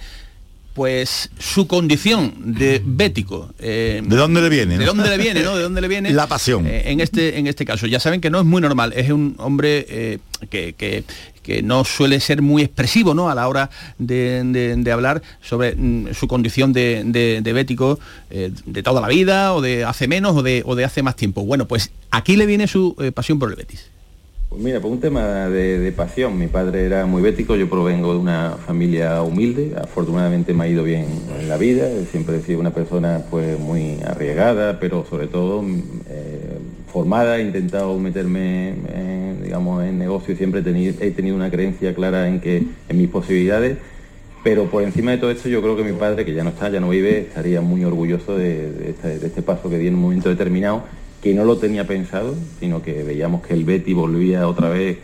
pues su condición de bético. eh,
¿De dónde le viene?
¿De
no?
dónde le viene, no? ¿De dónde le viene?
La pasión.
Eh, en, este, en este caso. Ya saben que no es muy normal, es un hombre eh, que, que- que no suele ser muy expresivo ¿no? a la hora de, de- de hablar sobre mm, su condición de, de- de bético de toda la vida, o de hace menos, o de, o de hace más tiempo. Bueno, pues aquí le viene su pasión por el Betis.
Pues mira, por un tema de, pasión, mi padre era muy bético, yo provengo de una familia humilde, afortunadamente me ha ido bien en la vida, siempre he sido una persona pues muy arriesgada, pero sobre todo mm, eh, formada, he intentado meterme en, digamos, en negocio y siempre he tenido, una creencia clara en, que, en mis posibilidades, pero por encima de todo esto yo creo que mi padre, que ya no está, ya no vive, estaría muy orgulloso de este paso que di en un momento determinado, que no lo tenía pensado, sino que veíamos que el Betty volvía otra vez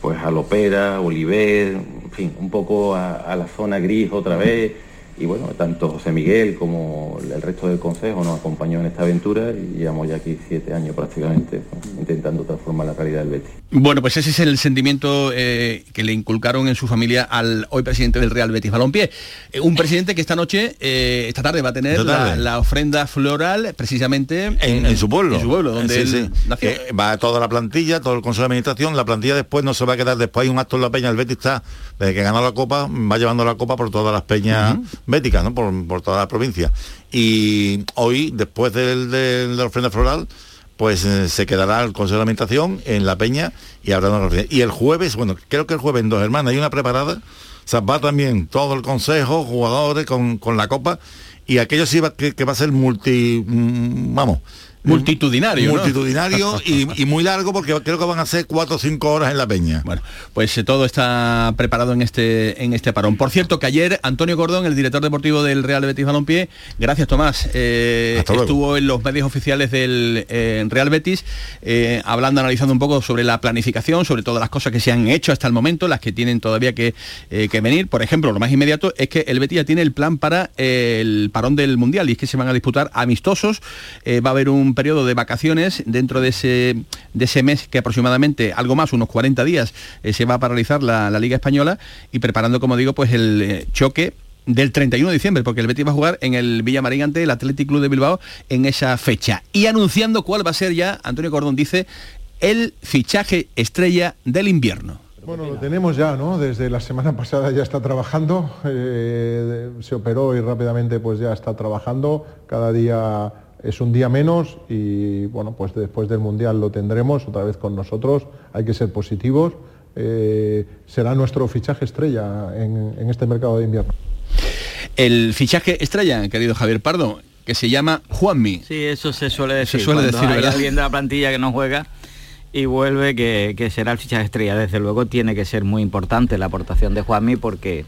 pues a Lopera, Oliver, en fin, un poco a, a la zona gris otra vez. Y bueno, tanto José Miguel como el resto del consejo nos acompañó en esta aventura y llevamos ya aquí siete años prácticamente intentando transformar la calidad del Betty.
Bueno, pues ese es el sentimiento eh, que le inculcaron en su familia al hoy presidente del Real Betis Balompié. Eh, un presidente que esta noche, eh, esta tarde va a tener la, ofrenda floral precisamente
en, en su pueblo.
En su pueblo, donde
Sí,
él
sí.
nació.
Eh, va toda la plantilla, todo el consejo de administración, la plantilla después no se va a quedar, después hay un acto en la peña, el Betis está, desde que ganó la copa, va llevando la copa por todas las peñas béticas, ¿no? Por, por toda la provincia. Y hoy, después del, del- de la ofrenda floral, pues eh, se quedará el consejo de administración en la peña y habrá una conferencia. Y el jueves, bueno, creo que el jueves en Dos Hermanas hay una preparada O sea, va también todo el consejo, jugadores con, con la copa y aquello sí va, que, que va a ser multi, mm, vamos,
Multitudinario, ¿no?
multitudinario y, y muy largo porque creo que van a ser cuatro o cinco horas en la peña.
Bueno, pues eh, todo está preparado en este en este parón. Por cierto, que ayer Antonio Cordón, el director deportivo del Real Betis Balompié, gracias Tomás, eh, estuvo en los medios oficiales del eh, Real Betis eh, hablando, analizando un poco sobre la planificación, sobre todas las cosas que se han hecho hasta el momento, las que tienen todavía que, que venir. Por ejemplo, lo más inmediato es que el Betis ya tiene el plan para el parón del Mundial y es que se van a disputar amistosos. Va a haber un periodo de vacaciones dentro de ese, de ese mes que aproximadamente algo más, unos 40 días, eh, se va a paralizar la, Liga Española y preparando, como digo, pues el eh, choque del 31 de diciembre, porque el Betis va a jugar en el Villamarín ante el Athletic Club de Bilbao en esa fecha. Y anunciando cuál va a ser ya, Antonio Cordón dice, el fichaje estrella del invierno.
Bueno, lo tenemos ya, ¿no? Desde la semana pasada ya está trabajando, eh, se operó y rápidamente pues ya está trabajando, cada día es un día menos y bueno, pues después del Mundial lo tendremos otra vez con nosotros, hay que ser positivos, eh, será nuestro fichaje estrella en, en este mercado de invierno.
El fichaje estrella, querido Javier Pardo, que se llama Juanmi.
Sí, eso se suele decir.
Se suele decir,
hay
¿verdad?
alguien de la plantilla que no juega y vuelve que, que será el fichaje estrella. Desde luego tiene que ser muy importante la aportación de Juanmi porque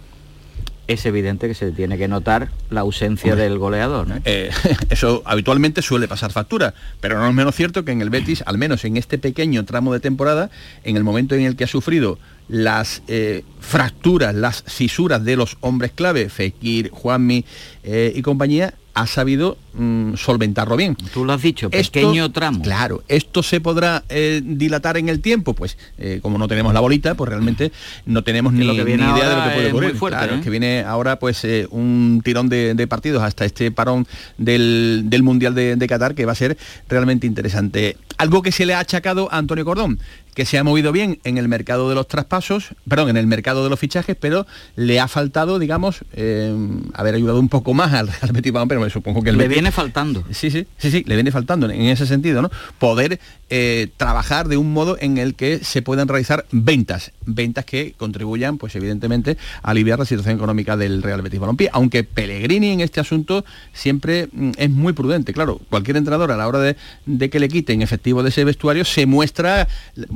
es evidente que se tiene que notar la ausencia
Hombre.
del goleador. ¿no?
Eh, eso habitualmente suele pasar factura, pero no es menos cierto que en el Betis, al menos en este pequeño tramo de temporada, en el momento en el que ha sufrido las eh, fracturas, las fisuras de los hombres clave, Fekir, Juanmi eh, y compañía, ha sabido mm, solventarlo bien.
Tú lo has dicho, pequeño tramo.
Claro, esto se podrá eh, dilatar en el tiempo, pues eh, como no tenemos la bolita, pues realmente no tenemos ni,
lo que viene
ni idea de lo que puede ocurrir.
fuerte,
Claro,
¿eh?
que viene ahora pues un tirón de, de partidos hasta este parón del, del Mundial de, de Qatar que va a ser realmente interesante. Algo que se le ha achacado a Antonio Cordón, que se ha movido bien en el mercado de los traspasos, perdón, en el mercado de los fichajes, pero le ha faltado, digamos, eh, haber ayudado un poco más al Real Betis Balompié, pero me supongo que el
Le
Betis-
viene faltando.
Sí, sí, sí, sí, le viene faltando en ese sentido, ¿no? Poder eh, trabajar de un modo en el que se puedan realizar ventas, ventas que contribuyan, pues evidentemente, a aliviar la situación económica del Real Betis Balompié, aunque Pellegrini en este asunto siempre mm, es muy prudente. Claro, cualquier entrenador a la hora de, de que le quiten efectivo de ese vestuario se muestra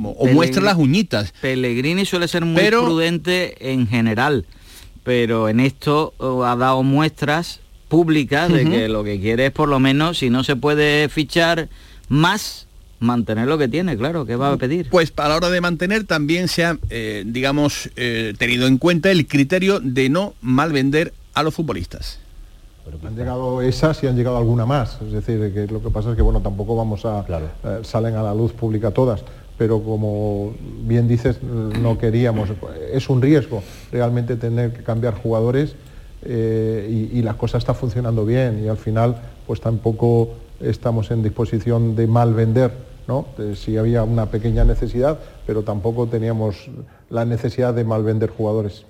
o muestra las uñitas.
Pellegrini suele ser muy
Pero-
prudente en general, pero en esto oh, ha dado muestras públicas de que lo que quiere es por lo menos, si no se puede fichar más, mantener lo que tiene, claro, ¿qué va a pedir?
Pues a la hora de mantener también se ha, eh, digamos, eh, tenido en cuenta el criterio de no mal vender a los futbolistas.
Han llegado esas y han llegado alguna más. Es decir, que lo que pasa es que bueno, tampoco vamos a eh, salen a la luz pública todas, pero como bien dices, no queríamos. Es un riesgo realmente tener que cambiar jugadores eh, y, y la cosa está funcionando bien y al final pues tampoco estamos en disposición de mal vender. ¿no? Eh, sí había una pequeña necesidad, pero tampoco teníamos la necesidad de mal vender jugadores.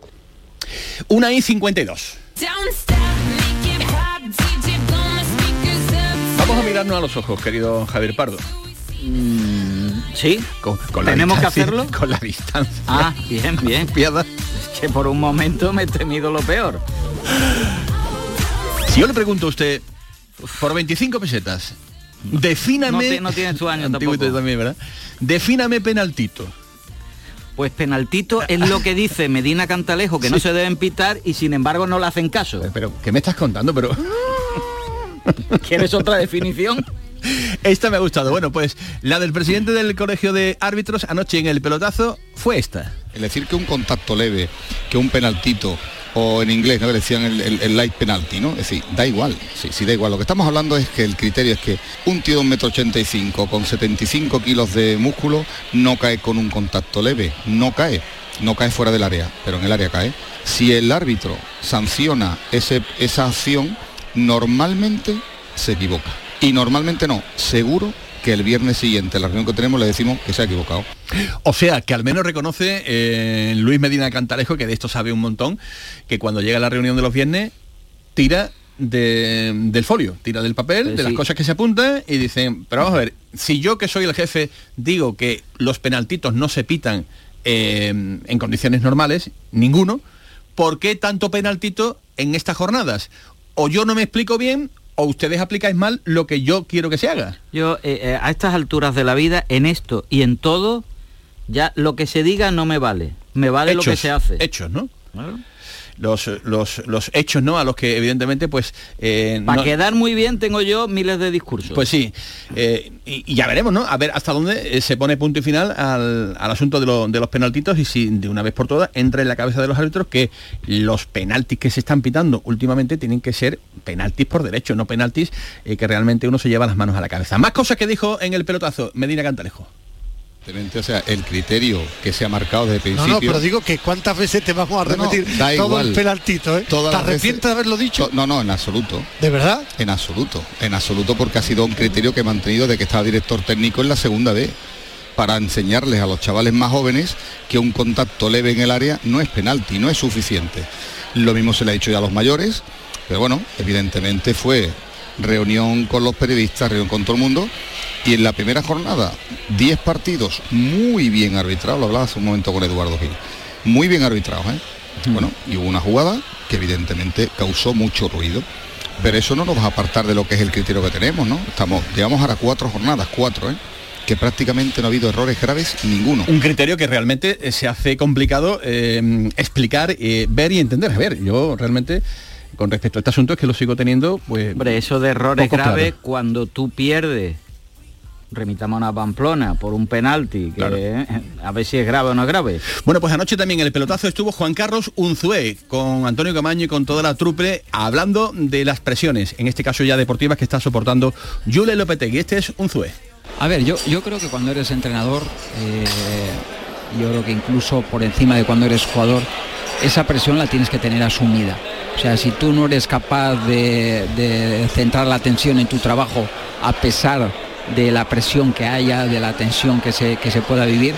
Una y 52. Vamos a mirarnos a los ojos, querido Javier Pardo.
Sí,
con, con la
¿Tenemos que hacerlo?
Con la distancia.
Ah, bien, bien.
Piada.
Es que por un momento me he temido lo peor.
Si yo le pregunto a usted, por 25 pesetas, defíname...
No no tienes tu año tampoco.
también, ¿verdad? Defíname penaltito.
Pues penaltito es lo que dice Medina Cantalejo, que no se deben pitar y sin embargo no le hacen caso.
Pero, ¿qué me estás contando? Pero...
¿Quieres otra definición?
Esta me ha gustado. Bueno, pues la del presidente del colegio de árbitros anoche en el pelotazo fue esta.
Es decir, que un contacto leve, que un penaltito, o en inglés, ¿no? Decían el, light penalty, ¿no? Es decir, da igual, sí, da igual. Lo que estamos hablando es que el criterio es que un tío de un metro ochenta y cinco con 75 kilos de músculo no cae con un contacto leve, no cae, no cae fuera del área, pero en el área cae. Si el árbitro sanciona ese, esa acción, normalmente se equivoca. Y normalmente no, seguro que el viernes siguiente, en la reunión que tenemos, le decimos que se ha equivocado.
O sea, que al menos reconoce eh, Luis Medina Cantalejo, que de esto sabe un montón, que cuando llega a la reunión de los viernes, tira de- del folio, tira del papel,
Eh,
de las cosas que se apuntan y dicen, pero vamos a ver, si yo que soy el jefe digo que los penaltitos no se pitan eh, en condiciones normales, ninguno, ¿por qué tanto penaltito en estas jornadas? O yo no me explico bien o ustedes aplicáis mal lo que yo quiero que se haga.
Yo, eh, eh, a estas alturas de la vida, en esto y en todo, ya lo que se diga no me vale. Me vale lo que se hace.
Hechos, ¿no? Los, los, los hechos, ¿no? A los que evidentemente, pues... eh,
Para
no-
quedar muy bien tengo yo miles de discursos.
Pues sí, eh, y, y ya veremos, ¿no? A ver hasta dónde eh, se pone punto y final al, al asunto de, lo- de los penaltitos y si de una vez por todas entra en la cabeza de los árbitros que los penaltis que se están pitando últimamente tienen que ser penaltis por derecho, no penaltis eh, que realmente uno se lleva las manos a la cabeza. Más cosas que dijo en el pelotazo Medina Cantalejo.
Evidentemente, O sea, el criterio que se ha marcado desde el
No,
principio...
no, pero digo que cuántas veces te vamos a
No, no,
repetir
da
todo
igual.
el penaltito, ¿eh? ¿Te arrepientes
veces-
de haberlo dicho?
No, no, en absoluto.
¿De verdad?
En absoluto, en absoluto porque ha sido un criterio que he mantenido de que estaba director técnico en la segunda vez para enseñarles a los chavales más jóvenes que un contacto leve en el área no es penalti, no es suficiente. Lo mismo se le ha dicho ya a los mayores, pero bueno, evidentemente fue reunión con los periodistas, reunión con todo el mundo y en la primera jornada 10 partidos muy bien arbitrados, lo hablaba hace un momento con Eduardo Gil, muy bien arbitrados, ¿eh? Bueno, y hubo una jugada que evidentemente causó mucho ruido. Pero eso no nos va a apartar de lo que es el criterio que tenemos, ¿no? Estamos, llevamos ahora cuatro jornadas, cuatro, ¿eh? Que prácticamente no ha habido errores graves ninguno.
Un criterio que realmente eh, se hace complicado eh, explicar, eh, ver y entender. A ver, yo realmente con respecto a este asunto es que lo sigo teniendo, pues...
Hombre, eso de errores
claro.
graves cuando tú pierdes, remitamos a Pamplona por un penalti, que eh, a ver si es grave o no es grave.
Bueno, pues anoche también en el pelotazo estuvo Juan Carlos Unzué con Antonio Camaño y con toda la trupe hablando de las presiones, en este caso ya deportivas que está soportando Yule Lopetegui. Este es Unzué.
A ver, yo, yo creo que cuando eres entrenador, eh, yo creo que incluso por encima de cuando eres jugador, esa presión la tienes que tener asumida. O sea, si tú no eres capaz de, de centrar la atención en tu trabajo a pesar de la presión que haya, de la tensión que se, que se pueda vivir,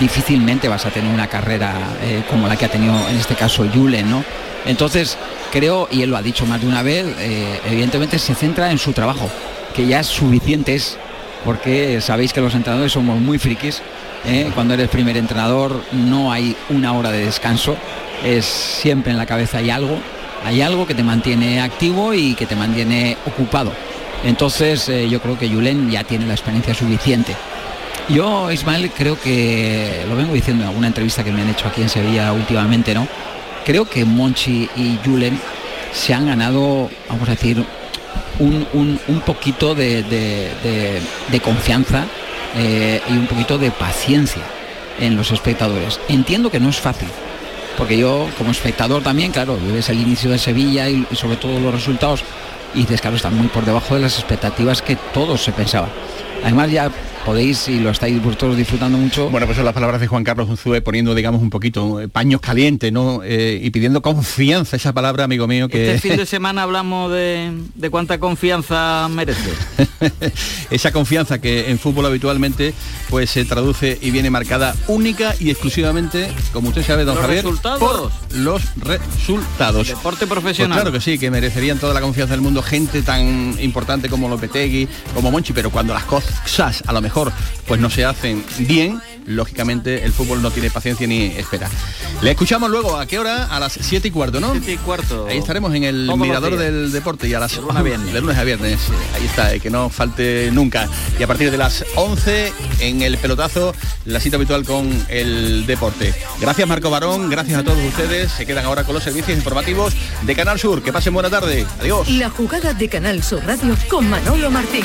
difícilmente vas a tener una carrera eh, como la que ha tenido en este caso Julen, ¿no? Entonces, creo, y él lo ha dicho más de una vez, eh, evidentemente se centra en su trabajo, que ya es suficiente es, porque sabéis que los entrenadores somos muy frikis, ¿eh? cuando eres primer entrenador no hay una hora de descanso, es siempre en la cabeza hay algo, hay algo que te mantiene activo y que te mantiene ocupado. Entonces eh, yo creo que Julen ya tiene la experiencia suficiente. Yo, Ismael, creo que, lo vengo diciendo en alguna entrevista que me han hecho aquí en Sevilla últimamente, ¿no? Creo que Monchi y Julen se han ganado, vamos a decir, un, un- un poquito de, de- confianza eh, y un poquito de paciencia en los espectadores. Entiendo que no es fácil, porque yo como espectador también, claro, ves el inicio de Sevilla y sobre todo los resultados y dices, claro, están muy por debajo de las expectativas que todos se pensaban. Además ya podéis, y lo estáis vosotros disfrutando mucho,
Bueno, pues son las palabras de Juan Carlos Unzué poniendo, digamos, un poquito eh, paños calientes, ¿no? Eh, y pidiendo confianza, esa palabra, amigo mío, que...
Este fin de semana hablamos de, de cuánta confianza merece.
esa confianza que en fútbol habitualmente pues se traduce y viene marcada única y exclusivamente, como usted sabe, don
¿Los
Javier,
resultados?
por los resultados.
Deporte
Pues
profesional.
claro que sí, que merecerían toda la confianza del mundo gente tan importante como Lopetegui, como Monchi, pero cuando las cosas a lo mejor pues no se hacen bien, lógicamente el fútbol no tiene paciencia ni espera. Le escuchamos luego, ¿a qué hora? A las 7 y cuarto, ¿no?
7 y cuarto.
Ahí estaremos en el mirador del deporte y a las
De lunes a viernes.
de lunes a viernes. Ahí está, eh, que no falte nunca. Y a partir de las 11 en el pelotazo, la cita habitual con el deporte. Gracias Marco Barón, gracias a todos ustedes. Se quedan ahora con los servicios informativos de Canal Sur. Que pasen buena tarde. Adiós.
La jugada de Canal Sur Radio con Manolo Martín.